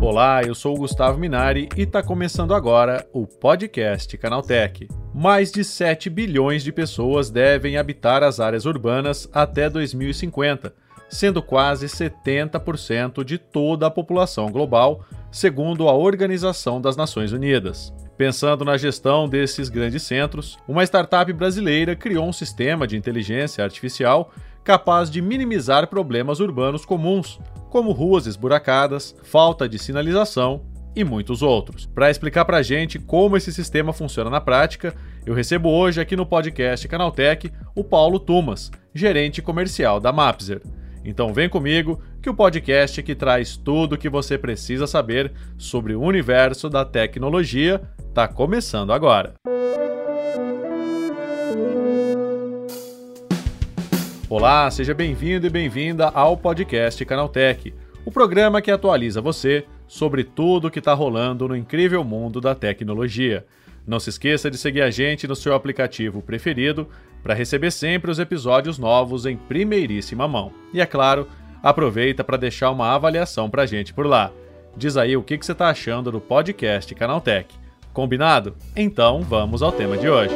Olá, eu sou o Gustavo Minari e está começando agora o podcast Canaltech. Mais de 7 bilhões de pessoas devem habitar as áreas urbanas até 2050, sendo quase 70% de toda a população global, segundo a Organização das Nações Unidas. Pensando na gestão desses grandes centros, uma startup brasileira criou um sistema de inteligência artificial capaz de minimizar problemas urbanos comuns, como ruas esburacadas, falta de sinalização e muitos outros. Para explicar para a gente como esse sistema funciona na prática, eu recebo hoje aqui no podcast Canaltech o Paulo Tumas, gerente comercial da Mapzer. Então vem comigo que o podcast que traz tudo o que você precisa saber sobre o universo da tecnologia está começando agora. Olá, seja bem-vindo e bem-vinda ao podcast Canaltech, o programa que atualiza você sobre tudo o que está rolando no incrível mundo da tecnologia. Não se esqueça de seguir a gente no seu aplicativo preferido para receber sempre os episódios novos em primeiríssima mão. E é claro, aproveita para deixar uma avaliação para a gente por lá. Diz aí o que, que você está achando do podcast Canaltech. Combinado? Então vamos ao tema de hoje.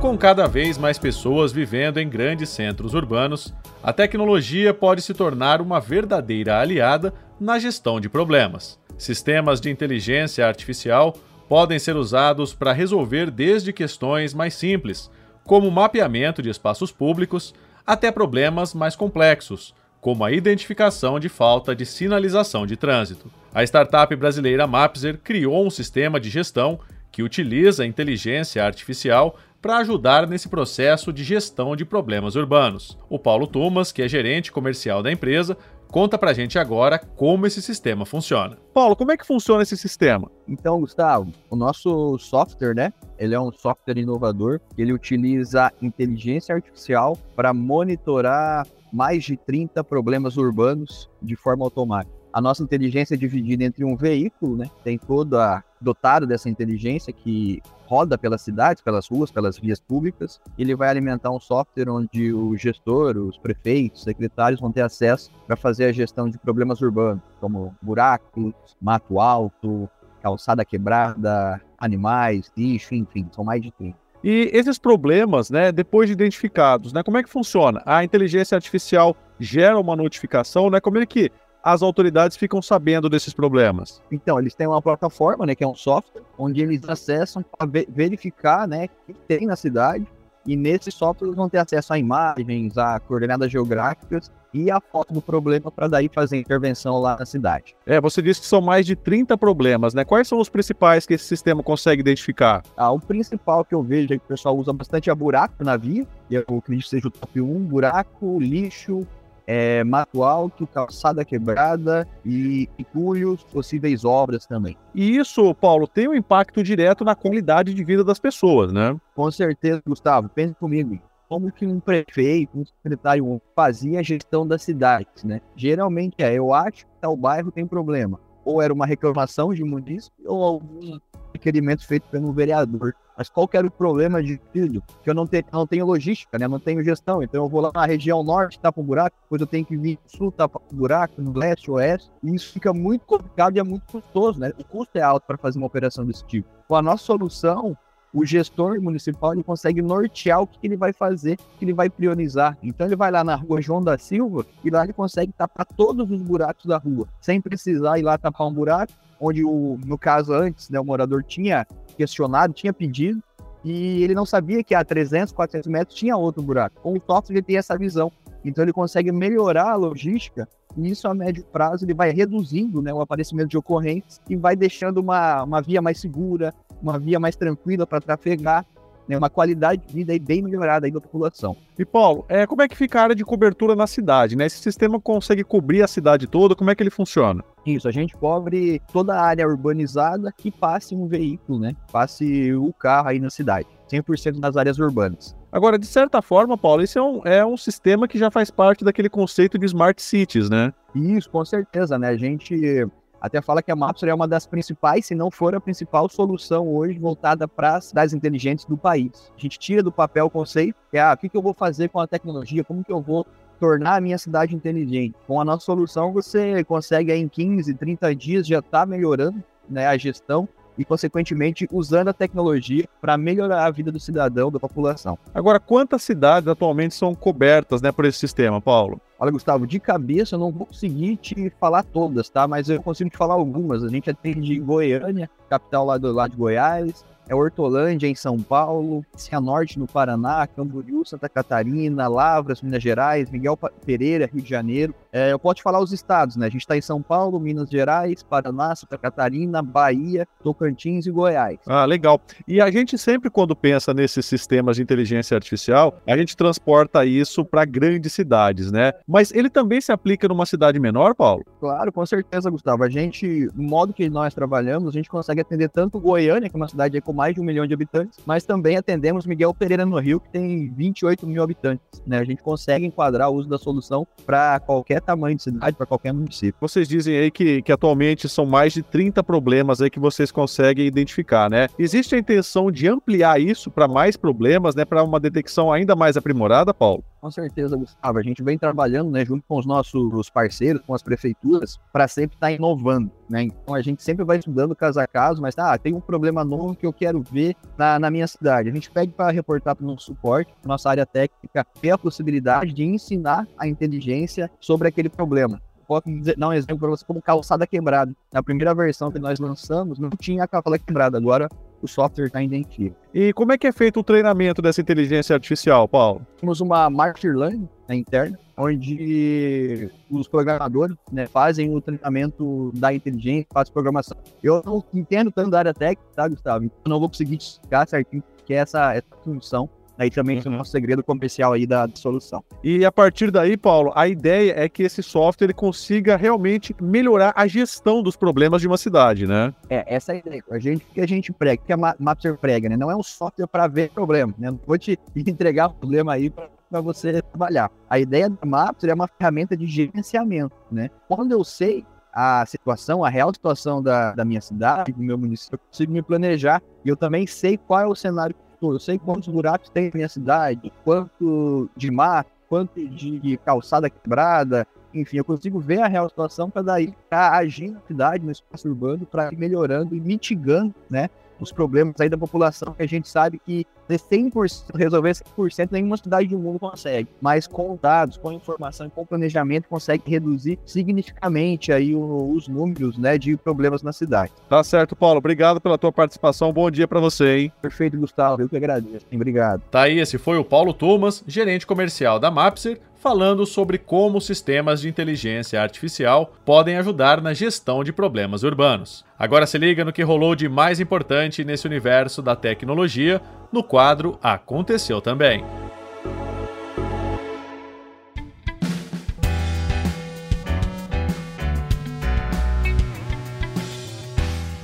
Com cada vez mais pessoas vivendo em grandes centros urbanos, a tecnologia pode se tornar uma verdadeira aliada na gestão de problemas. Sistemas de inteligência artificial podem ser usados para resolver desde questões mais simples, como mapeamento de espaços públicos, até problemas mais complexos, como a identificação de falta de sinalização de trânsito. A startup brasileira Mapzer criou um sistema de gestão que utiliza inteligência artificial para ajudar nesse processo de gestão de problemas urbanos. O Paulo Tumas, que é gerente comercial da empresa, conta para a gente agora como esse sistema funciona. Paulo, como é que funciona esse sistema? Então, Gustavo, o nosso software, né? Ele é um software inovador. Ele utiliza inteligência artificial para monitorar mais de 30 problemas urbanos de forma automática. A nossa inteligência é dividida entre um veículo, né? Tem toda dotado dessa inteligência que roda pelas cidades, pelas ruas, pelas vias públicas. Ele vai alimentar um software onde o gestor, os prefeitos, secretários vão ter acesso para fazer a gestão de problemas urbanos, como buracos, mato alto, calçada quebrada, animais, lixo, enfim, são mais de 30. E esses problemas, né, depois de identificados, né, como é que funciona? A inteligência artificial gera uma notificação, né? Como é que as autoridades ficam sabendo desses problemas? Então, eles têm uma plataforma, né, que é um software, onde eles acessam para verificar, né, o que tem na cidade, e nesse software eles vão ter acesso a imagens, a coordenadas geográficas e a foto do problema para daí fazer intervenção lá na cidade. É, você disse que são mais de 30 problemas, né? Quais são os principais que esse sistema consegue identificar? Ah, o principal que eu vejo é que o pessoal usa bastante é buraco na via, e eu acredito que seja o top 1, buraco, lixo, é, mato alto, calçada quebrada e entulhos, possíveis obras também. E isso, Paulo, tem um impacto direto na qualidade de vida das pessoas, né? Com certeza, Gustavo. Pense comigo. Como que um prefeito, um secretário fazia a gestão das cidades, né? Geralmente é, eu acho que tal bairro tem problema. Ou era uma reclamação de município ou algum requerimento feito pelo vereador. Mas qual que era o problema de filho? Que eu não, te, não tenho logística, né? Não tenho gestão. Então eu vou lá na região norte, tá um buraco, depois eu tenho que vir sul, tá um buraco, no leste, oeste. E isso fica muito complicado e é muito custoso, né? O custo é alto para fazer uma operação desse tipo. Com a nossa solução, o gestor municipal ele consegue nortear o que ele vai fazer, o que ele vai priorizar. Então ele vai lá na rua João da Silva e lá ele consegue tapar todos os buracos da rua, sem precisar ir lá tapar um buraco, onde o, no caso antes, né, o morador tinha questionado, tinha pedido, e ele não sabia que a 300, 400 metros tinha outro buraco. Com o software tem essa visão. Então ele consegue melhorar a logística e isso a médio prazo ele vai reduzindo né, o aparecimento de ocorrências e vai deixando uma, uma via mais segura, uma via mais tranquila para trafegar, né, uma qualidade de vida bem melhorada aí da população. E Paulo, é, como é que fica a área de cobertura na cidade? Né? Esse sistema consegue cobrir a cidade toda? Como é que ele funciona? Isso, a gente cobre toda a área urbanizada que passe um veículo, né? Passe o carro aí na cidade. 100% nas áreas urbanas. Agora, de certa forma, Paulo, isso é um, é um sistema que já faz parte daquele conceito de smart cities, né? Isso, com certeza, né? A gente até fala que a Mapster é uma das principais, se não for a principal solução hoje voltada para as cidades inteligentes do país. A gente tira do papel o conceito, que é ah, o que, que eu vou fazer com a tecnologia, como que eu vou tornar a minha cidade inteligente. Com a nossa solução, você consegue em 15, 30 dias já estar tá melhorando né, a gestão e, consequentemente, usando a tecnologia para melhorar a vida do cidadão, da população. Agora, quantas cidades atualmente são cobertas né, por esse sistema, Paulo? Olha, Gustavo, de cabeça eu não vou conseguir te falar todas, tá? Mas eu consigo te falar algumas. A gente atende Goiânia, capital lá do lado de Goiás, é Hortolândia, em São Paulo, Cianorte, no Paraná, Camboriú, Santa Catarina, Lavras, Minas Gerais, Miguel Pereira, Rio de Janeiro. É, eu posso te falar os estados, né? A gente está em São Paulo, Minas Gerais, Paraná, Santa Catarina, Bahia, Tocantins e Goiás. Ah, legal. E a gente sempre, quando pensa nesses sistemas de inteligência artificial, a gente transporta isso para grandes cidades, né? Mas ele também se aplica numa cidade menor, Paulo? Claro, com certeza, Gustavo. A gente, no modo que nós trabalhamos, a gente consegue atender tanto Goiânia, que é uma cidade com mais de um milhão de habitantes, mas também atendemos Miguel Pereira no Rio, que tem 28 mil habitantes. Né? A gente consegue enquadrar o uso da solução para qualquer tamanho de cidade, para qualquer município. Vocês dizem aí que, que atualmente são mais de 30 problemas aí que vocês conseguem identificar, né? Existe a intenção de ampliar isso para mais problemas, né? Para uma detecção ainda mais aprimorada, Paulo? Com certeza, Gustavo. A gente vem trabalhando, né, junto com os nossos parceiros, com as prefeituras, para sempre estar tá inovando, né? Então a gente sempre vai estudando caso a caso, mas tá, tem um problema novo que eu quero ver na, na minha cidade. A gente pede para reportar para o nosso suporte, nossa área técnica, ter a possibilidade de ensinar a inteligência sobre aquele problema posso dar um exemplo para você como calçada quebrada. Na primeira versão que nós lançamos, não tinha a calçada quebrada. Agora o software está identificado. E como é que é feito o treinamento dessa inteligência artificial, Paulo? Temos uma Machine Learning né, interna, onde os programadores né, fazem o treinamento da inteligência, fazem programação. Eu não entendo tanto da área técnica, tá, Gustavo? Então não vou conseguir explicar certinho que é essa, essa função Aí também uhum. é o nosso segredo comercial aí da, solução. E a partir daí, Paulo, a ideia é que esse software ele consiga realmente melhorar a gestão dos problemas de uma cidade, né? É, essa é a ideia. A gente, que a gente prega, que a Mapster prega, né? Não é um software para ver problema, né? Não vou te entregar o problema aí para você trabalhar. A ideia da Mapster é uma ferramenta de gerenciamento, né? Quando eu sei a situação, a real situação da, da minha cidade, do meu município, eu consigo me planejar e eu também sei qual é o cenário eu sei quantos buracos tem na minha cidade, quanto de mato, quanto de calçada quebrada, enfim, eu consigo ver a real situação para daí estar agindo na cidade, no espaço urbano, para ir melhorando e mitigando, né, os problemas aí da população, que a gente sabe que 100%, resolver 100% nenhuma cidade do mundo consegue, mas com dados, com informação e com planejamento consegue reduzir significativamente aí os números, né, de problemas na cidade. Tá certo, Paulo. Obrigado pela tua participação. Bom dia para você, hein? Perfeito, Gustavo. Eu que agradeço. Obrigado. Tá aí, esse foi o Paulo Thomas, gerente comercial da Mapser, falando sobre como sistemas de inteligência artificial podem ajudar na gestão de problemas urbanos. Agora se liga no que rolou de mais importante nesse universo da tecnologia no quadro Aconteceu Também.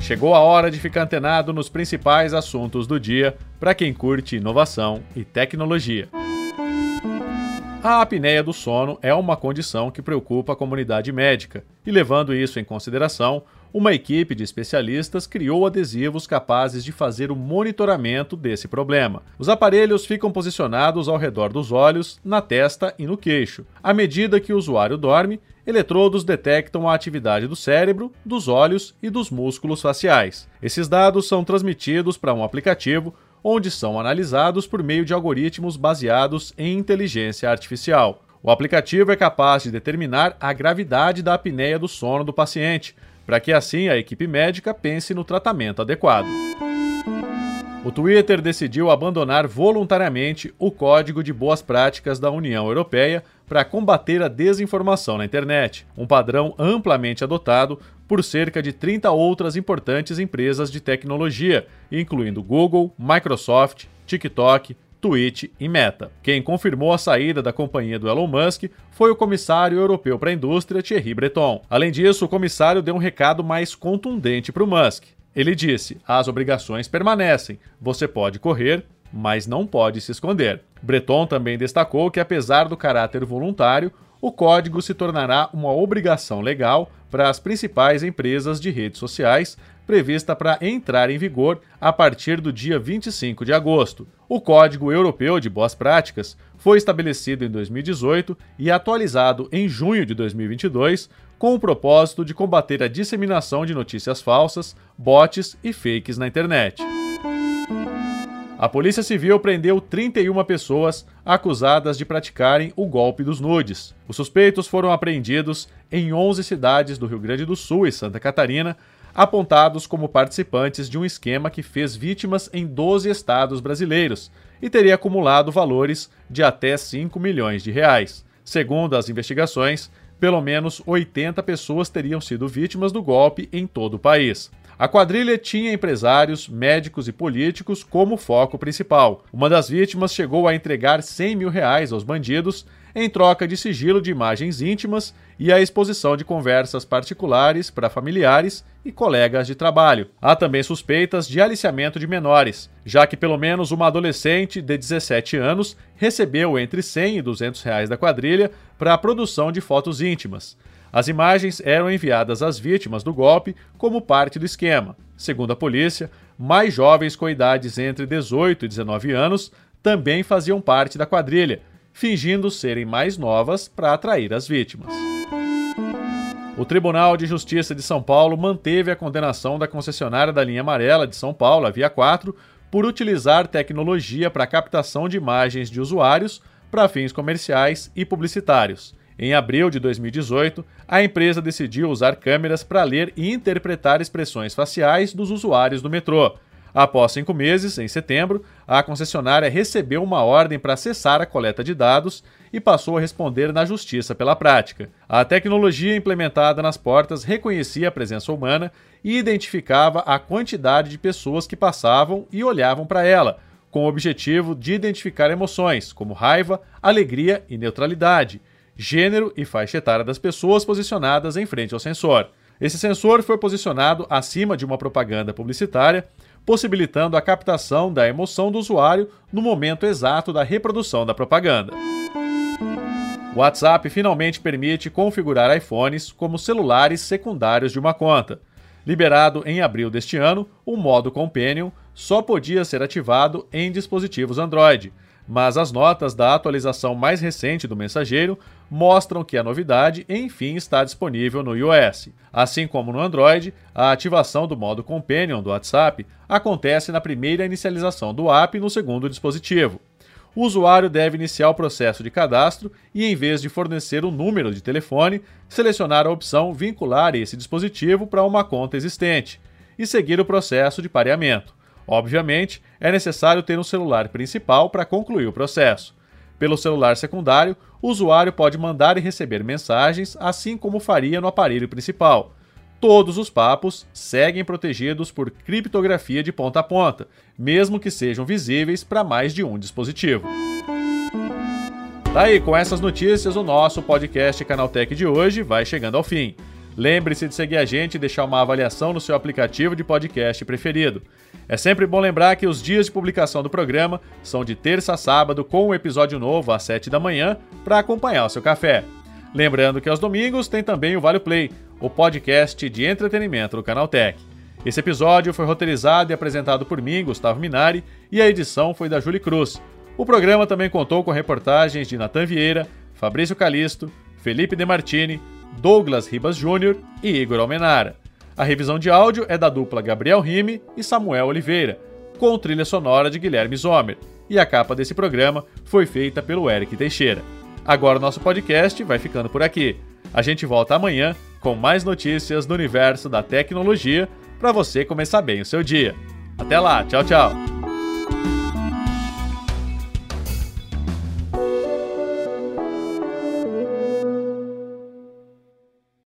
Chegou a hora de ficar antenado nos principais assuntos do dia para quem curte inovação e tecnologia. A apneia do sono é uma condição que preocupa a comunidade médica, e levando isso em consideração, uma equipe de especialistas criou adesivos capazes de fazer o monitoramento desse problema. Os aparelhos ficam posicionados ao redor dos olhos, na testa e no queixo. À medida que o usuário dorme, eletrodos detectam a atividade do cérebro, dos olhos e dos músculos faciais. Esses dados são transmitidos para um aplicativo onde são analisados por meio de algoritmos baseados em inteligência artificial. O aplicativo é capaz de determinar a gravidade da apneia do sono do paciente, para que assim a equipe médica pense no tratamento adequado. O Twitter decidiu abandonar voluntariamente o Código de Boas Práticas da União Europeia para combater a desinformação na internet, um padrão amplamente adotado por cerca de 30 outras importantes empresas de tecnologia, incluindo Google, Microsoft, TikTok, Twitch e Meta. Quem confirmou a saída da companhia do Elon Musk foi o comissário europeu para a indústria Thierry Breton. Além disso, o comissário deu um recado mais contundente para o Musk. Ele disse: as obrigações permanecem, você pode correr, mas não pode se esconder. Breton também destacou que, apesar do caráter voluntário, o código se tornará uma obrigação legal para as principais empresas de redes sociais, prevista para entrar em vigor a partir do dia 25 de agosto. O Código Europeu de Boas Práticas foi estabelecido em 2018 e atualizado em junho de 2022 com o propósito de combater a disseminação de notícias falsas, bots e fakes na internet. A Polícia Civil prendeu 31 pessoas acusadas de praticarem o golpe dos nudes. Os suspeitos foram apreendidos em 11 cidades do Rio Grande do Sul e Santa Catarina, apontados como participantes de um esquema que fez vítimas em 12 estados brasileiros e teria acumulado valores de até 5 milhões de reais. Segundo as investigações, pelo menos 80 pessoas teriam sido vítimas do golpe em todo o país. A quadrilha tinha empresários, médicos e políticos como foco principal. Uma das vítimas chegou a entregar 100 mil reais aos bandidos em troca de sigilo de imagens íntimas e a exposição de conversas particulares para familiares e colegas de trabalho. Há também suspeitas de aliciamento de menores, já que pelo menos uma adolescente de 17 anos recebeu entre 100 e 200 reais da quadrilha para a produção de fotos íntimas. As imagens eram enviadas às vítimas do golpe como parte do esquema. Segundo a polícia, mais jovens com idades entre 18 e 19 anos também faziam parte da quadrilha, fingindo serem mais novas para atrair as vítimas. O Tribunal de Justiça de São Paulo manteve a condenação da concessionária da linha amarela de São Paulo, a Via 4, por utilizar tecnologia para captação de imagens de usuários para fins comerciais e publicitários. Em abril de 2018, a empresa decidiu usar câmeras para ler e interpretar expressões faciais dos usuários do metrô. Após cinco meses, em setembro, a concessionária recebeu uma ordem para cessar a coleta de dados e passou a responder na justiça pela prática. A tecnologia implementada nas portas reconhecia a presença humana e identificava a quantidade de pessoas que passavam e olhavam para ela, com o objetivo de identificar emoções, como raiva, alegria e neutralidade gênero e faixa etária das pessoas posicionadas em frente ao sensor. Esse sensor foi posicionado acima de uma propaganda publicitária, possibilitando a captação da emoção do usuário no momento exato da reprodução da propaganda. O WhatsApp finalmente permite configurar iPhones como celulares secundários de uma conta. Liberado em abril deste ano, o modo Companion só podia ser ativado em dispositivos Android, mas as notas da atualização mais recente do mensageiro mostram que a novidade enfim está disponível no iOS. Assim como no Android, a ativação do modo Companion do WhatsApp acontece na primeira inicialização do app no segundo dispositivo. O usuário deve iniciar o processo de cadastro e, em vez de fornecer um número de telefone, selecionar a opção Vincular esse dispositivo para uma conta existente e seguir o processo de pareamento. Obviamente, é necessário ter um celular principal para concluir o processo. Pelo celular secundário, o usuário pode mandar e receber mensagens, assim como faria no aparelho principal. Todos os papos seguem protegidos por criptografia de ponta a ponta, mesmo que sejam visíveis para mais de um dispositivo. Tá aí, com essas notícias, o nosso podcast Canaltech de hoje vai chegando ao fim. Lembre-se de seguir a gente e deixar uma avaliação no seu aplicativo de podcast preferido. É sempre bom lembrar que os dias de publicação do programa são de terça a sábado, com um episódio novo às 7 da manhã, para acompanhar o seu café. Lembrando que aos domingos tem também o Vale Play, o podcast de entretenimento do Canal Tech. Esse episódio foi roteirizado e apresentado por mim, Gustavo Minari, e a edição foi da Julie Cruz. O programa também contou com reportagens de Natan Vieira, Fabrício Calisto, Felipe Demartini, Douglas Ribas Júnior e Igor Almenara. A revisão de áudio é da dupla Gabriel Rime e Samuel Oliveira, com trilha sonora de Guilherme Zomer. E a capa desse programa foi feita pelo Eric Teixeira. Agora o nosso podcast vai ficando por aqui. A gente volta amanhã com mais notícias do universo da tecnologia para você começar bem o seu dia. Até lá, tchau, tchau.